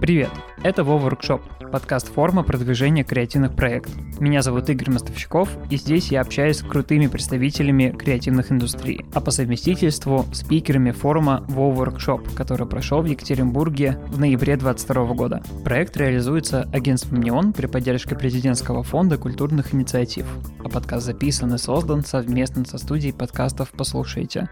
Привет, это Вова Workshop, подкаст форма продвижения креативных проектов. Меня зовут Игорь Мостовщиков, и здесь я общаюсь с крутыми представителями креативных индустрий, а по совместительству спикерами форума Вова Workshop, который прошел в Екатеринбурге в ноябре 2022 года. Проект реализуется агентством «Неон» при поддержке президентского фонда культурных инициатив, а подкаст записан и создан совместно со студией подкастов «Послушайте».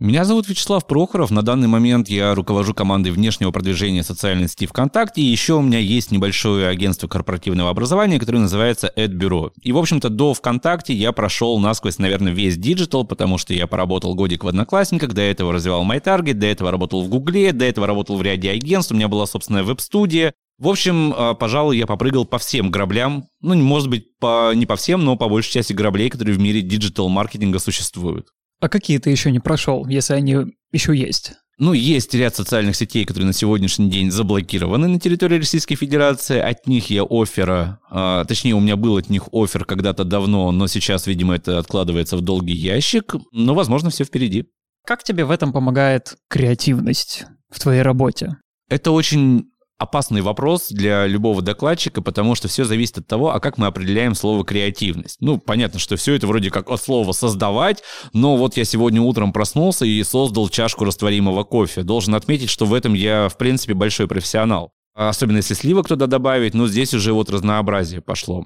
Меня зовут Вячеслав Прохоров. На данный момент я руковожу командой внешнего продвижения социальной сети ВКонтакте. И еще у меня есть небольшое агентство корпоративного образования, которое называется AdBureau. И, в общем-то, до ВКонтакте я прошел насквозь, наверное, весь диджитал, потому что я поработал годик в Одноклассниках, до этого развивал MyTarget, до этого работал в Гугле, до этого работал в ряде агентств, у меня была собственная веб-студия. В общем, а, пожалуй, я попрыгал по всем граблям. Ну, может быть, по, не по всем, но по большей части граблей, которые в мире диджитал-маркетинга существуют. А какие ты еще не прошел, если они еще есть? Ну, есть ряд социальных сетей, которые на сегодняшний день заблокированы на территории Российской Федерации. От них я оффера, а, точнее, у меня был от них офер когда-то давно, но сейчас, видимо, это откладывается в долгий ящик. Но, возможно, все впереди. Как тебе в этом помогает креативность в твоей работе? Это очень опасный вопрос для любого докладчика, потому что все зависит от того, а как мы определяем слово креативность. Ну, понятно, что все это вроде как от слова создавать, но вот я сегодня утром проснулся и создал чашку растворимого кофе. Должен отметить, что в этом я, в принципе, большой профессионал. Особенно если сливок туда добавить, но здесь уже вот разнообразие пошло.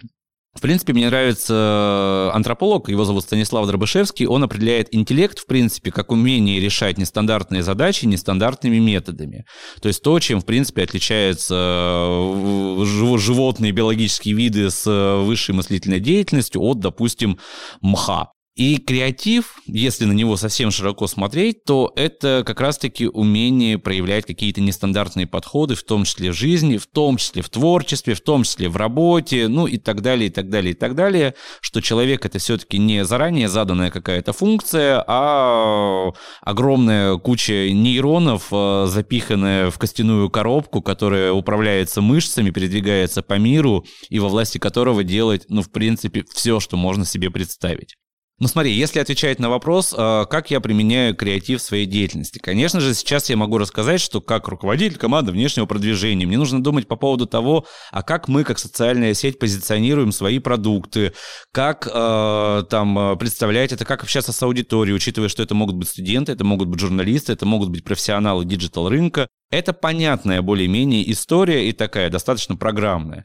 В принципе, мне нравится антрополог, его зовут Станислав Дробышевский, он определяет интеллект, в принципе, как умение решать нестандартные задачи нестандартными методами. То есть то, чем, в принципе, отличаются э, животные биологические виды с высшей мыслительной деятельностью от, допустим, мха. И креатив, если на него совсем широко смотреть, то это как раз-таки умение проявлять какие-то нестандартные подходы, в том числе в жизни, в том числе в творчестве, в том числе в работе, ну и так далее, и так далее, и так далее, что человек это все-таки не заранее заданная какая-то функция, а огромная куча нейронов, э, запиханная в костяную коробку, которая управляется мышцами, передвигается по миру и во власти которого делать, ну, в принципе, все, что можно себе представить. Ну смотри, если отвечать на вопрос, а, как я применяю креатив в своей деятельности, конечно же, сейчас я могу рассказать, что как руководитель команды внешнего продвижения, мне нужно думать по поводу того, а как мы, как социальная сеть, позиционируем свои продукты, как э, там представлять это, как общаться с аудиторией, учитывая, что это могут быть студенты, это могут быть журналисты, это могут быть профессионалы диджитал рынка. Это понятная более-менее история и такая достаточно программная.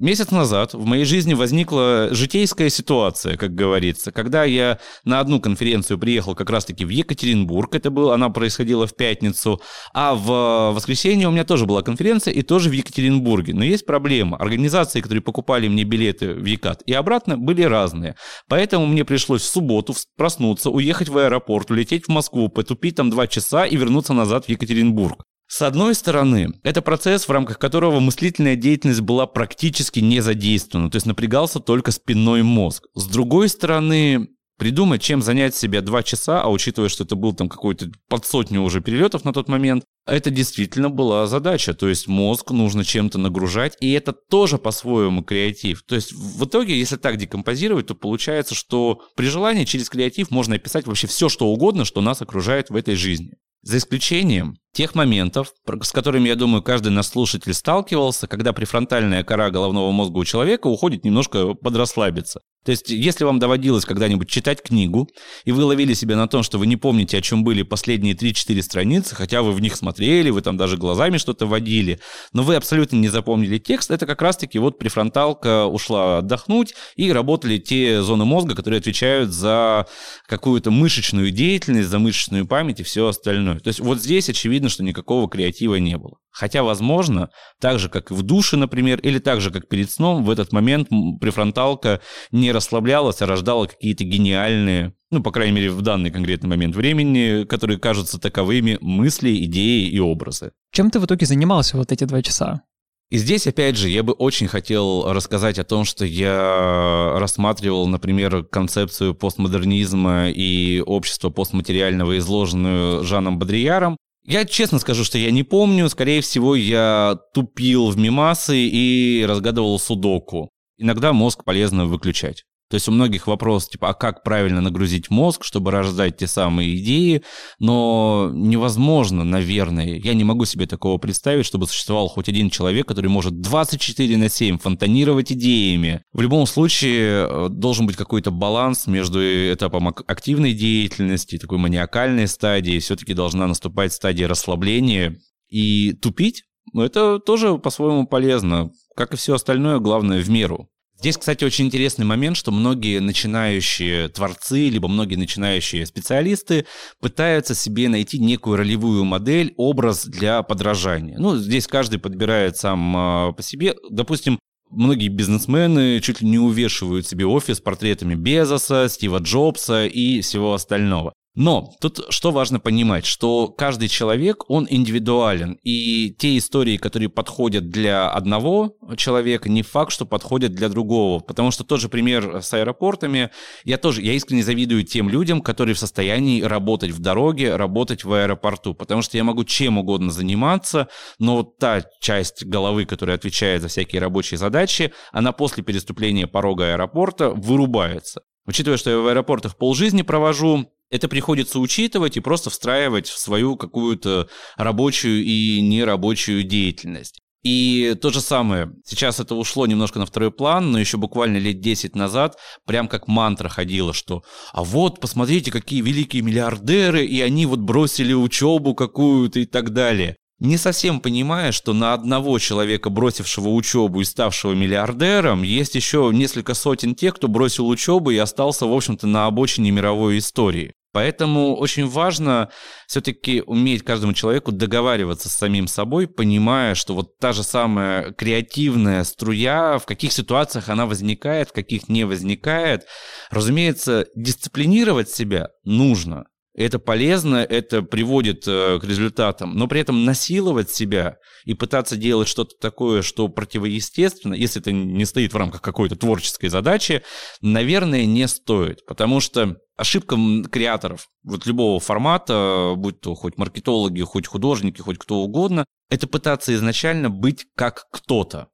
Месяц назад в моей жизни возникла житейская ситуация, как говорится, когда я на одну конференцию приехал как раз-таки в Екатеринбург, это было, она происходила в пятницу, а в воскресенье у меня тоже была конференция и тоже в Екатеринбурге. Но есть проблема. Организации, которые покупали мне билеты в Екат и обратно, были разные. Поэтому мне пришлось в субботу проснуться, уехать в аэропорт, улететь в Москву, потупить там два часа и вернуться назад в Екатеринбург. С одной стороны, это процесс, в рамках которого мыслительная деятельность была практически не задействована, то есть напрягался только спинной мозг. С другой стороны, придумать, чем занять себя два часа, а учитывая, что это был там какой-то под сотню уже перелетов на тот момент, это действительно была задача. То есть мозг нужно чем-то нагружать, и это тоже по-своему креатив. То есть в итоге, если так декомпозировать, то получается, что при желании через креатив можно описать вообще все, что угодно, что нас окружает в этой жизни. За исключением тех моментов, с которыми, я думаю, каждый наш слушатель сталкивался, когда префронтальная кора головного мозга у человека уходит немножко подрасслабиться. То есть, если вам доводилось когда-нибудь читать книгу, и вы ловили себя на том, что вы не помните, о чем были последние 3-4 страницы, хотя вы в них смотрели, вы там даже глазами что-то водили, но вы абсолютно не запомнили текст, это как раз-таки вот префронталка ушла отдохнуть, и работали те зоны мозга, которые отвечают за какую-то мышечную деятельность, за мышечную память и все остальное. То есть, вот здесь очевидно, что никакого креатива не было. Хотя, возможно, так же, как и в душе, например, или так же, как перед сном, в этот момент префронталка не расслаблялась, а рождала какие-то гениальные, ну, по крайней мере, в данный конкретный момент времени, которые кажутся таковыми мысли, идеи и образы. Чем ты в итоге занимался вот эти два часа? И здесь, опять же, я бы очень хотел рассказать о том, что я рассматривал, например, концепцию постмодернизма и общества постматериального, изложенную Жаном Бодрияром, я честно скажу, что я не помню. Скорее всего, я тупил в мимасы и разгадывал судоку. Иногда мозг полезно выключать. То есть у многих вопрос, типа, а как правильно нагрузить мозг, чтобы рождать те самые идеи, но невозможно, наверное, я не могу себе такого представить, чтобы существовал хоть один человек, который может 24 на 7 фонтанировать идеями. В любом случае э, должен быть какой-то баланс между этапом активной деятельности, такой маниакальной стадии, все-таки должна наступать стадия расслабления, и тупить, это тоже по-своему полезно. Как и все остальное, главное в меру. Здесь, кстати, очень интересный момент, что многие начинающие творцы, либо многие начинающие специалисты пытаются себе найти некую ролевую модель, образ для подражания. Ну, здесь каждый подбирает сам э, по себе. Допустим, многие бизнесмены чуть ли не увешивают себе офис портретами Безоса, Стива Джобса и всего остального. Но тут что важно понимать, что каждый человек, он индивидуален, и те истории, которые подходят для одного человека, не факт, что подходят для другого, потому что тот же пример с аэропортами, я тоже, я искренне завидую тем людям, которые в состоянии работать в дороге, работать в аэропорту, потому что я могу чем угодно заниматься, но вот та часть головы, которая отвечает за всякие рабочие задачи, она после переступления порога аэропорта вырубается. Учитывая, что я в аэропортах полжизни провожу, это приходится учитывать и просто встраивать в свою какую-то рабочую и нерабочую деятельность. И то же самое, сейчас это ушло немножко на второй план, но еще буквально лет 10 назад прям как мантра ходила, что а вот посмотрите, какие великие миллиардеры, и они вот бросили учебу какую-то и так далее не совсем понимая, что на одного человека, бросившего учебу и ставшего миллиардером, есть еще несколько сотен тех, кто бросил учебу и остался, в общем-то, на обочине мировой истории. Поэтому очень важно все-таки уметь каждому человеку договариваться с самим собой, понимая, что вот та же самая креативная струя, в каких ситуациях она возникает, в каких не возникает. Разумеется, дисциплинировать себя нужно. Это полезно, это приводит э, к результатам, но при этом насиловать себя и пытаться делать что-то такое, что противоестественно, если это не стоит в рамках какой-то творческой задачи, наверное, не стоит. Потому что ошибка креаторов вот любого формата, будь то хоть маркетологи, хоть художники, хоть кто угодно, это пытаться изначально быть как кто-то.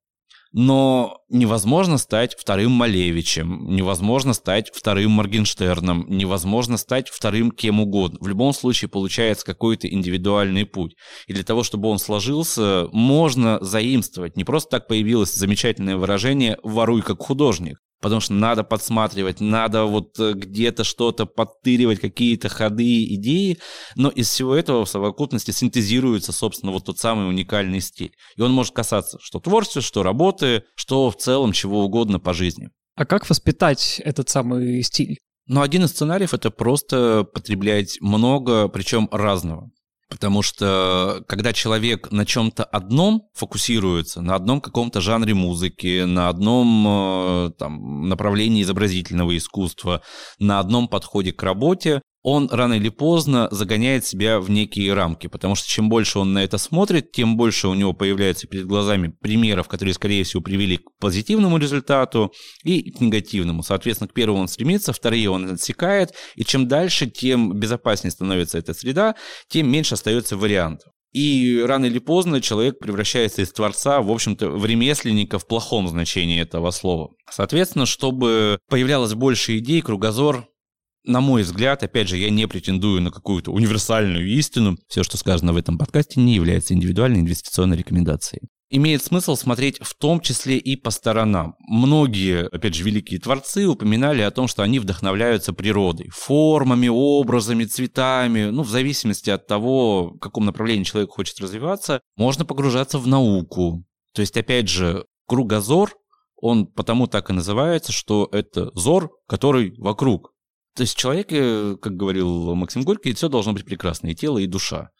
Но невозможно стать вторым Малевичем, невозможно стать вторым Моргенштерном, невозможно стать вторым кем угодно. В любом случае получается какой-то индивидуальный путь. И для того, чтобы он сложился, можно заимствовать. Не просто так появилось замечательное выражение «воруй как художник» потому что надо подсматривать, надо вот э, где-то что-то подтыривать, какие-то ходы, идеи, но из всего этого в совокупности синтезируется, собственно, вот тот самый уникальный стиль. И он может касаться что творчества, что работы, что в целом чего угодно по жизни. А как воспитать этот самый стиль? Ну, один из сценариев — это просто потреблять много, причем разного. Потому что когда человек на чем-то одном фокусируется, на одном каком-то жанре музыки, на одном э, там, направлении изобразительного искусства, на одном подходе к работе, он рано или поздно загоняет себя в некие рамки, потому что чем больше он на это смотрит, тем больше у него появляется перед глазами примеров, которые, скорее всего, привели к позитивному результату и к негативному. Соответственно, к первому он стремится, вторые он отсекает, и чем дальше, тем безопаснее становится эта среда, тем меньше остается вариантов. И рано или поздно человек превращается из творца, в общем-то, в ремесленника в плохом значении этого слова. Соответственно, чтобы появлялось больше идей, кругозор на мой взгляд, опять же, я не претендую на какую-то универсальную истину. Все, что сказано в этом подкасте, не является индивидуальной инвестиционной рекомендацией. Имеет смысл смотреть в том числе и по сторонам. Многие, опять же, великие творцы упоминали о том, что они вдохновляются природой, формами, образами, цветами. Ну, в зависимости от того, в каком направлении человек хочет развиваться, можно погружаться в науку. То есть, опять же, кругозор, он потому так и называется, что это зор, который вокруг. То есть в человеке, как говорил Максим Горький, все должно быть прекрасно, и тело, и душа.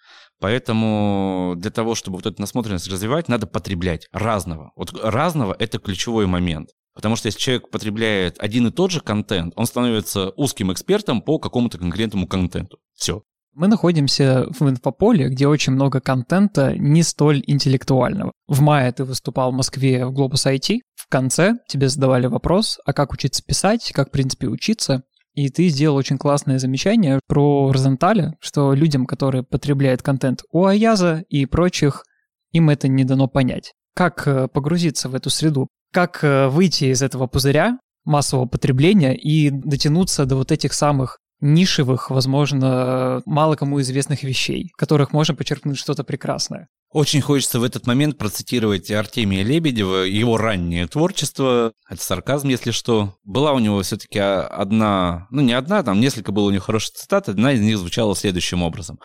Поэтому для того, чтобы вот эту насмотренность развивать, надо потреблять разного. Вот разного – это ключевой момент. Потому что если человек потребляет один и тот же контент, он становится узким экспертом по какому-то конкретному контенту. Все. Мы находимся в инфополе, где очень много контента не столь интеллектуального. В мае ты выступал в Москве в Globus IT. В конце тебе задавали вопрос, а как учиться писать, как, в принципе, учиться. И ты сделал очень классное замечание про Розенталя, что людям, которые потребляют контент у Аяза и прочих, им это не дано понять. Как э, погрузиться в эту среду? Как э, выйти из этого пузыря, массового потребления и дотянуться до вот этих самых нишевых, возможно, мало кому известных вещей, в которых можно почерпнуть что-то прекрасное. Очень хочется в этот момент процитировать Артемия Лебедева, его раннее творчество, это сарказм, если что. Была у него все-таки одна, ну не одна, там несколько было у него хороших цитат, одна из них звучала следующим образом.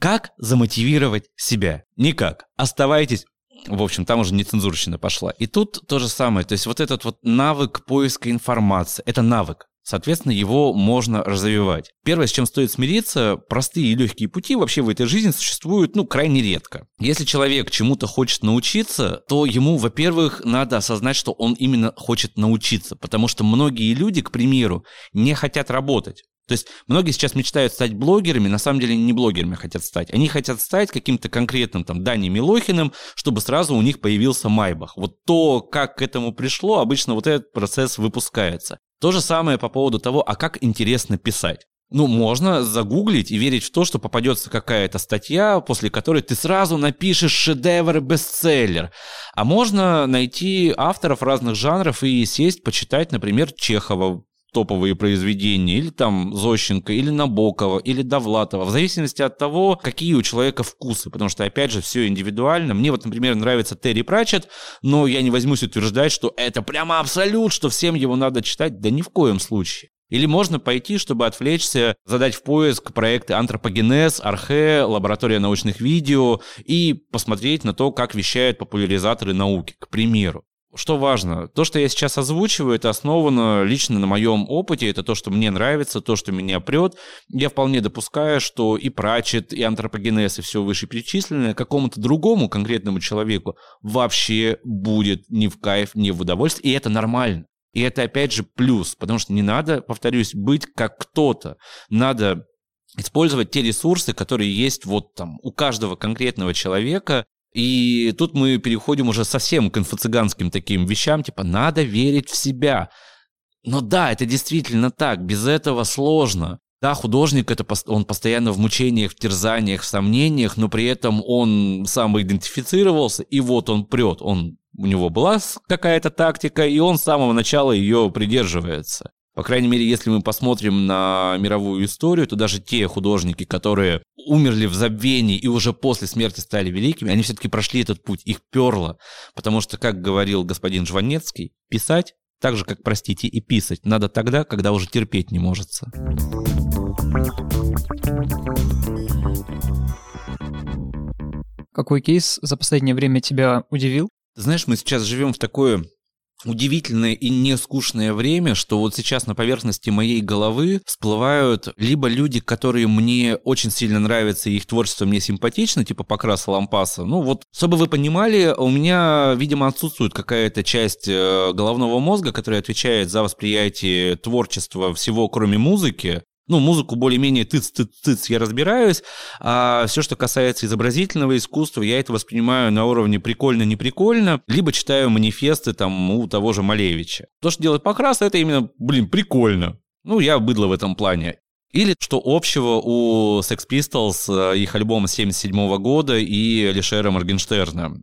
Как замотивировать себя? Никак. Оставайтесь в общем, там уже нецензурщина пошла. И тут то же самое. То есть вот этот вот навык поиска информации, это навык. Соответственно, его можно развивать. Первое, с чем стоит смириться, простые и легкие пути вообще в этой жизни существуют, ну, крайне редко. Если человек чему-то хочет научиться, то ему, во-первых, надо осознать, что он именно хочет научиться, потому что многие люди, к примеру, не хотят работать. То есть многие сейчас мечтают стать блогерами, на самом деле не блогерами хотят стать. Они хотят стать каким-то конкретным там Дани Милохиным, чтобы сразу у них появился Майбах. Вот то, как к этому пришло, обычно вот этот процесс выпускается. То же самое по поводу того, а как интересно писать. Ну, можно загуглить и верить в то, что попадется какая-то статья, после которой ты сразу напишешь шедевр бестселлер. А можно найти авторов разных жанров и сесть, почитать, например, Чехова, топовые произведения, или там Зощенко, или Набокова, или Довлатова, в зависимости от того, какие у человека вкусы, потому что, опять же, все индивидуально. Мне вот, например, нравится Терри Пратчетт, но я не возьмусь утверждать, что это прямо абсолют, что всем его надо читать, да ни в коем случае. Или можно пойти, чтобы отвлечься, задать в поиск проекты антропогенез, архе, лаборатория научных видео и посмотреть на то, как вещают популяризаторы науки, к примеру. Что важно, то, что я сейчас озвучиваю, это основано лично на моем опыте, это то, что мне нравится, то, что меня прет. Я вполне допускаю, что и прачет, и антропогенез, и все вышеперечисленное какому-то другому конкретному человеку вообще будет не в кайф, не в удовольствие, и это нормально. И это опять же плюс, потому что не надо, повторюсь, быть как кто-то. Надо использовать те ресурсы, которые есть вот там у каждого конкретного человека, и тут мы переходим уже совсем к инфо-цыганским таким вещам, типа надо верить в себя. Но да, это действительно так, без этого сложно. Да, художник, это он постоянно в мучениях, в терзаниях, в сомнениях, но при этом он сам идентифицировался, и вот он прет. Он, у него была какая-то тактика, и он с самого начала ее придерживается. По крайней мере, если мы посмотрим на мировую историю, то даже те художники, которые умерли в забвении и уже после смерти стали великими, они все-таки прошли этот путь, их перло. Потому что, как говорил господин Жванецкий, писать, так же, как, простите, и писать, надо тогда, когда уже терпеть не может. Какой кейс за последнее время тебя удивил? Знаешь, мы сейчас живем в такое удивительное и не скучное время, что вот сейчас на поверхности моей головы всплывают либо люди, которые мне очень сильно нравятся, и их творчество мне симпатично, типа Покраса Лампаса. Ну вот, чтобы вы понимали, у меня, видимо, отсутствует какая-то часть э, головного мозга, которая отвечает за восприятие творчества всего, кроме музыки. Ну, музыку более-менее тыц-тыц-тыц я разбираюсь, а все, что касается изобразительного искусства, я это воспринимаю на уровне прикольно-неприкольно, либо читаю манифесты там у того же Малевича. То, что делает Покрас, это именно, блин, прикольно. Ну, я быдло в этом плане. Или что общего у Sex Pistols, э, их альбома 77 года и Алишера Моргенштерна.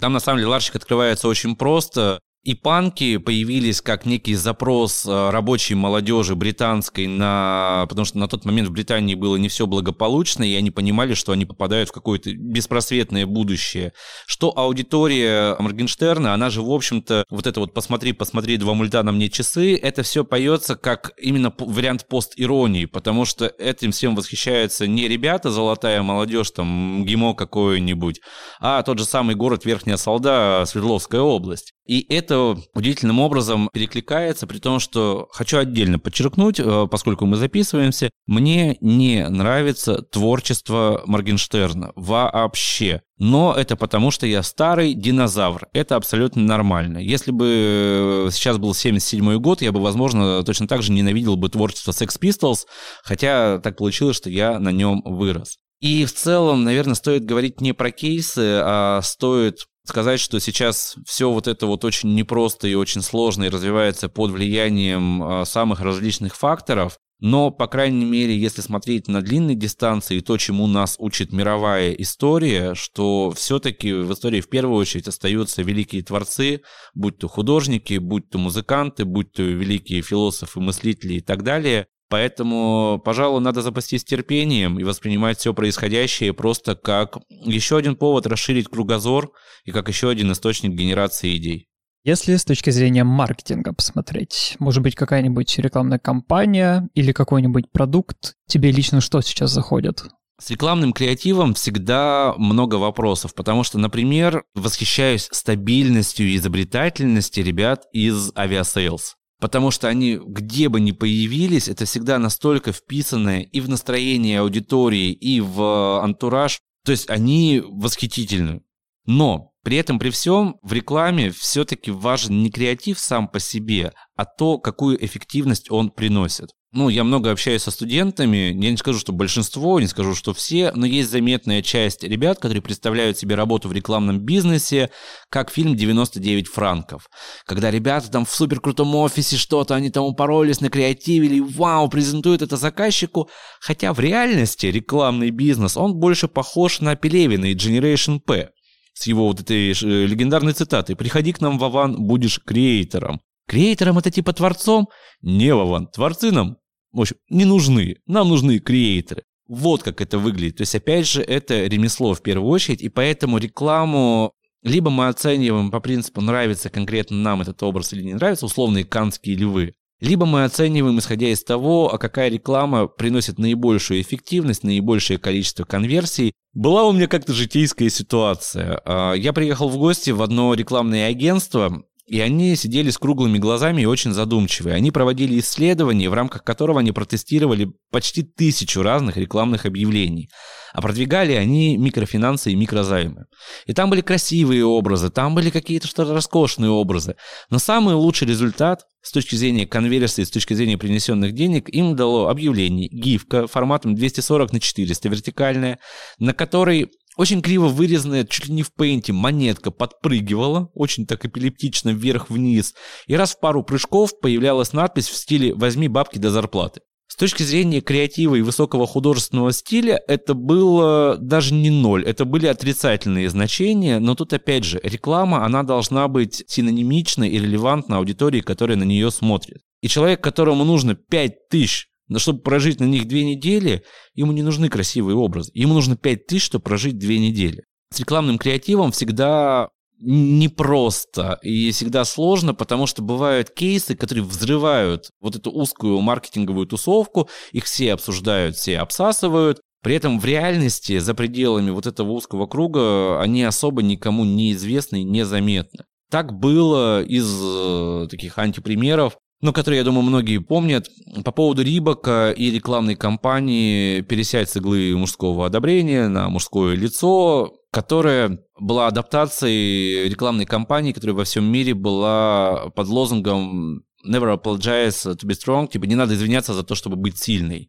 Там, на самом деле, ларчик открывается очень просто и панки появились как некий запрос э, рабочей молодежи британской на... Потому что на тот момент в Британии было не все благополучно, и они понимали, что они попадают в какое-то беспросветное будущее. Что аудитория Моргенштерна, она же, в общем-то, вот это вот «посмотри, посмотри, два мульта на мне часы», это все поется как именно вариант пост-иронии, потому что этим всем восхищаются не ребята, золотая молодежь, там, ГИМО какое-нибудь, а тот же самый город Верхняя Солда, Свердловская область. И это удивительным образом перекликается, при том, что хочу отдельно подчеркнуть, э, поскольку мы записываемся, мне не нравится творчество Моргенштерна вообще. Но это потому, что я старый динозавр. Это абсолютно нормально. Если бы сейчас был 77 год, я бы, возможно, точно так же ненавидел бы творчество Sex Pistols, хотя так получилось, что я на нем вырос. И в целом, наверное, стоит говорить не про кейсы, а стоит сказать, что сейчас все вот это вот очень непросто и очень сложно и развивается под влиянием а, самых различных факторов. Но, по крайней мере, если смотреть на длинные дистанции, то, чему нас учит мировая история, что все-таки в истории в первую очередь остаются великие творцы, будь то художники, будь то музыканты, будь то великие философы, мыслители и так далее. Поэтому, пожалуй, надо запастись терпением и воспринимать все происходящее просто как еще один повод расширить кругозор и как еще один источник генерации идей. Если с точки зрения маркетинга посмотреть, может быть, какая-нибудь рекламная кампания или какой-нибудь продукт, тебе лично что сейчас заходит? С рекламным креативом всегда много вопросов, потому что, например, восхищаюсь стабильностью и изобретательностью ребят из Aviasales. Потому что они, где бы ни появились, это всегда настолько вписанное и в настроение аудитории, и в антураж. То есть они восхитительны. Но при этом, при всем, в рекламе все-таки важен не креатив сам по себе, а то, какую эффективность он приносит. Ну, я много общаюсь со студентами, я не скажу, что большинство, не скажу, что все, но есть заметная часть ребят, которые представляют себе работу в рекламном бизнесе, как фильм «99 франков». Когда ребята там в супер крутом офисе что-то, они там упоролись, накреативили, вау, презентуют это заказчику, хотя в реальности рекламный бизнес, он больше похож на Пелевина и Generation P с его вот этой э, легендарной цитатой «Приходи к нам, Вован, будешь креатором». Креатором это типа творцом? Не, Вован, творцы нам, в общем, не нужны. Нам нужны креаторы. Вот как это выглядит. То есть, опять же, это ремесло в первую очередь, и поэтому рекламу либо мы оцениваем по принципу, нравится конкретно нам этот образ или не нравится, условные канские львы, либо мы оцениваем, исходя из того, а какая реклама приносит наибольшую эффективность, наибольшее количество конверсий. Была у меня как-то житейская ситуация. А, я приехал в гости в одно рекламное агентство, и они сидели с круглыми глазами и очень задумчивые. Они проводили исследование, в рамках которого они протестировали почти тысячу разных рекламных объявлений. А продвигали они микрофинансы и микрозаймы. И там были красивые образы, там были какие-то что-то роскошные образы. Но самый лучший результат с точки зрения конверсии, с точки зрения принесенных денег, им дало объявление, гифка форматом 240 на 400 вертикальная, на которой очень криво вырезанная, чуть ли не в пейнте, монетка подпрыгивала, очень так эпилептично вверх-вниз, и раз в пару прыжков появлялась надпись в стиле «возьми бабки до зарплаты». С точки зрения креатива и высокого художественного стиля это было даже не ноль, это были отрицательные значения, но тут опять же реклама, она должна быть синонимична и релевантна аудитории, которая на нее смотрит. И человек, которому нужно 5000 но чтобы прожить на них две недели, ему не нужны красивые образы. Ему нужно пять тысяч, чтобы прожить две недели. С рекламным креативом всегда непросто и всегда сложно, потому что бывают кейсы, которые взрывают вот эту узкую маркетинговую тусовку, их все обсуждают, все обсасывают, при этом в реальности за пределами вот этого узкого круга они особо никому не известны и незаметны. Так было из э, таких антипримеров ну, который, я думаю, многие помнят, по поводу Рибака и рекламной кампании «Пересядь с иглы мужского одобрения на мужское лицо», которая была адаптацией рекламной кампании, которая во всем мире была под лозунгом never apologize to be strong, типа не надо извиняться за то, чтобы быть сильной.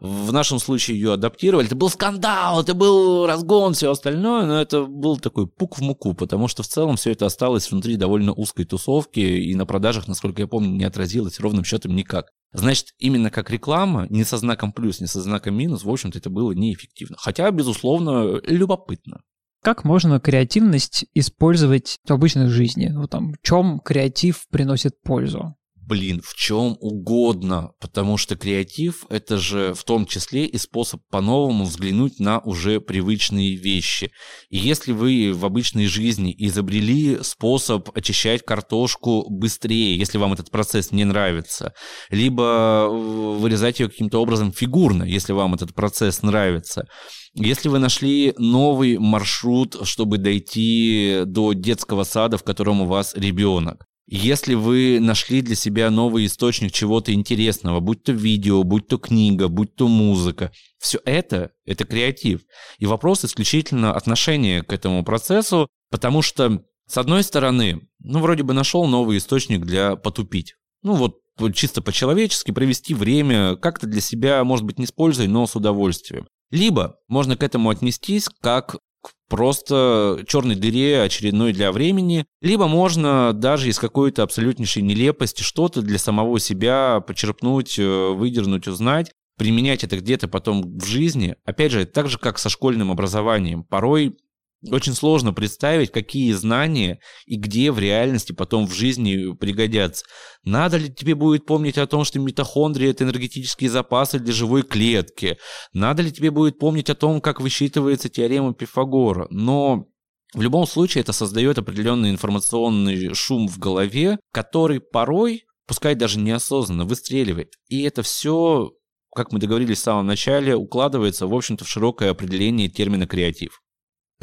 В нашем случае ее адаптировали. Это был скандал, это был разгон, все остальное, но это был такой пук в муку, потому что в целом все это осталось внутри довольно узкой тусовки и на продажах, насколько я помню, не отразилось ровным счетом никак. Значит, именно как реклама, не со знаком плюс, не со знаком минус, в общем-то, это было неэффективно. Хотя, безусловно, любопытно. Как можно креативность использовать в обычной жизни? Ну, там, в чем креатив приносит пользу? Блин, в чем угодно, потому что креатив — это же в том числе и способ по-новому взглянуть на уже привычные вещи. И если вы в обычной жизни изобрели способ очищать картошку быстрее, если вам этот процесс не нравится, либо вырезать ее каким-то образом фигурно, если вам этот процесс нравится, если вы нашли новый маршрут, чтобы дойти до детского сада, в котором у вас ребенок, если вы нашли для себя новый источник чего-то интересного, будь то видео, будь то книга, будь то музыка, все это — это креатив. И вопрос исключительно отношения к этому процессу, потому что, с одной стороны, ну, вроде бы нашел новый источник для потупить. Ну, вот чисто по-человечески провести время, как-то для себя, может быть, не с пользой, но с удовольствием. Либо можно к этому отнестись как просто черной дыре очередной для времени, либо можно даже из какой-то абсолютнейшей нелепости что-то для самого себя почерпнуть, э, выдернуть, узнать, применять это где-то потом в жизни. Опять же, так же, как со школьным образованием. Порой очень сложно представить, какие знания и где в реальности потом в жизни пригодятся. Надо ли тебе будет помнить о том, что митохондрии – это энергетические запасы для живой клетки? Надо ли тебе будет помнить о том, как высчитывается теорема Пифагора? Но в любом случае это создает определенный информационный шум в голове, который порой, пускай даже неосознанно, выстреливает. И это все, как мы договорились в самом начале, укладывается, в общем-то, в широкое определение термина «креатив».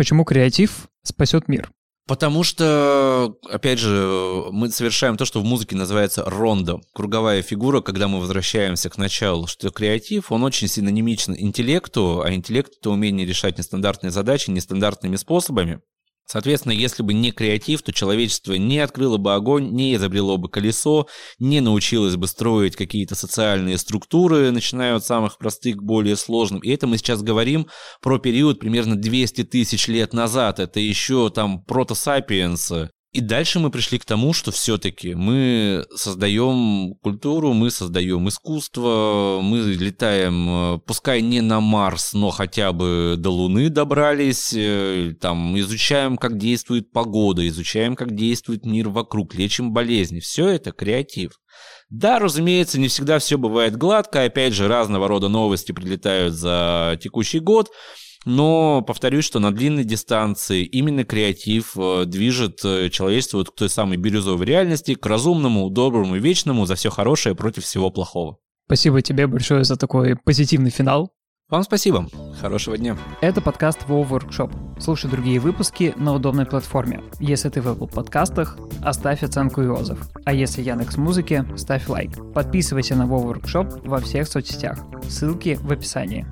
Почему креатив спасет мир? Потому что, опять же, мы совершаем то, что в музыке называется рондо. Круговая фигура, когда мы возвращаемся к началу, что креатив, он очень синонимичен интеллекту, а интеллект — это умение решать нестандартные задачи нестандартными способами. Соответственно, если бы не креатив, то человечество не открыло бы огонь, не изобрело бы колесо, не научилось бы строить какие-то социальные структуры, начиная от самых простых к более сложным. И это мы сейчас говорим про период примерно 200 тысяч лет назад. Это еще там протосапиенс, и дальше мы пришли к тому, что все-таки мы создаем культуру, мы создаем искусство, мы летаем, э, пускай не на Марс, но хотя бы до Луны добрались, э, там изучаем, как действует погода, изучаем, как действует мир вокруг, лечим болезни. Все это креатив. Да, разумеется, не всегда все бывает гладко, опять же, разного рода новости прилетают за текущий год, но повторюсь, что на длинной дистанции именно креатив э, движет э, человечество вот к той самой бирюзовой реальности, к разумному, доброму и вечному за все хорошее против всего плохого. Спасибо тебе большое за такой позитивный финал. Вам спасибо. Хорошего дня. Это подкаст WoW Workshop. Слушай другие выпуски на удобной платформе. Если ты в Apple подкастах, оставь оценку и отзыв. А если Яндекс Музыки, ставь лайк. Подписывайся на WoW Workshop во всех соцсетях. Ссылки в описании.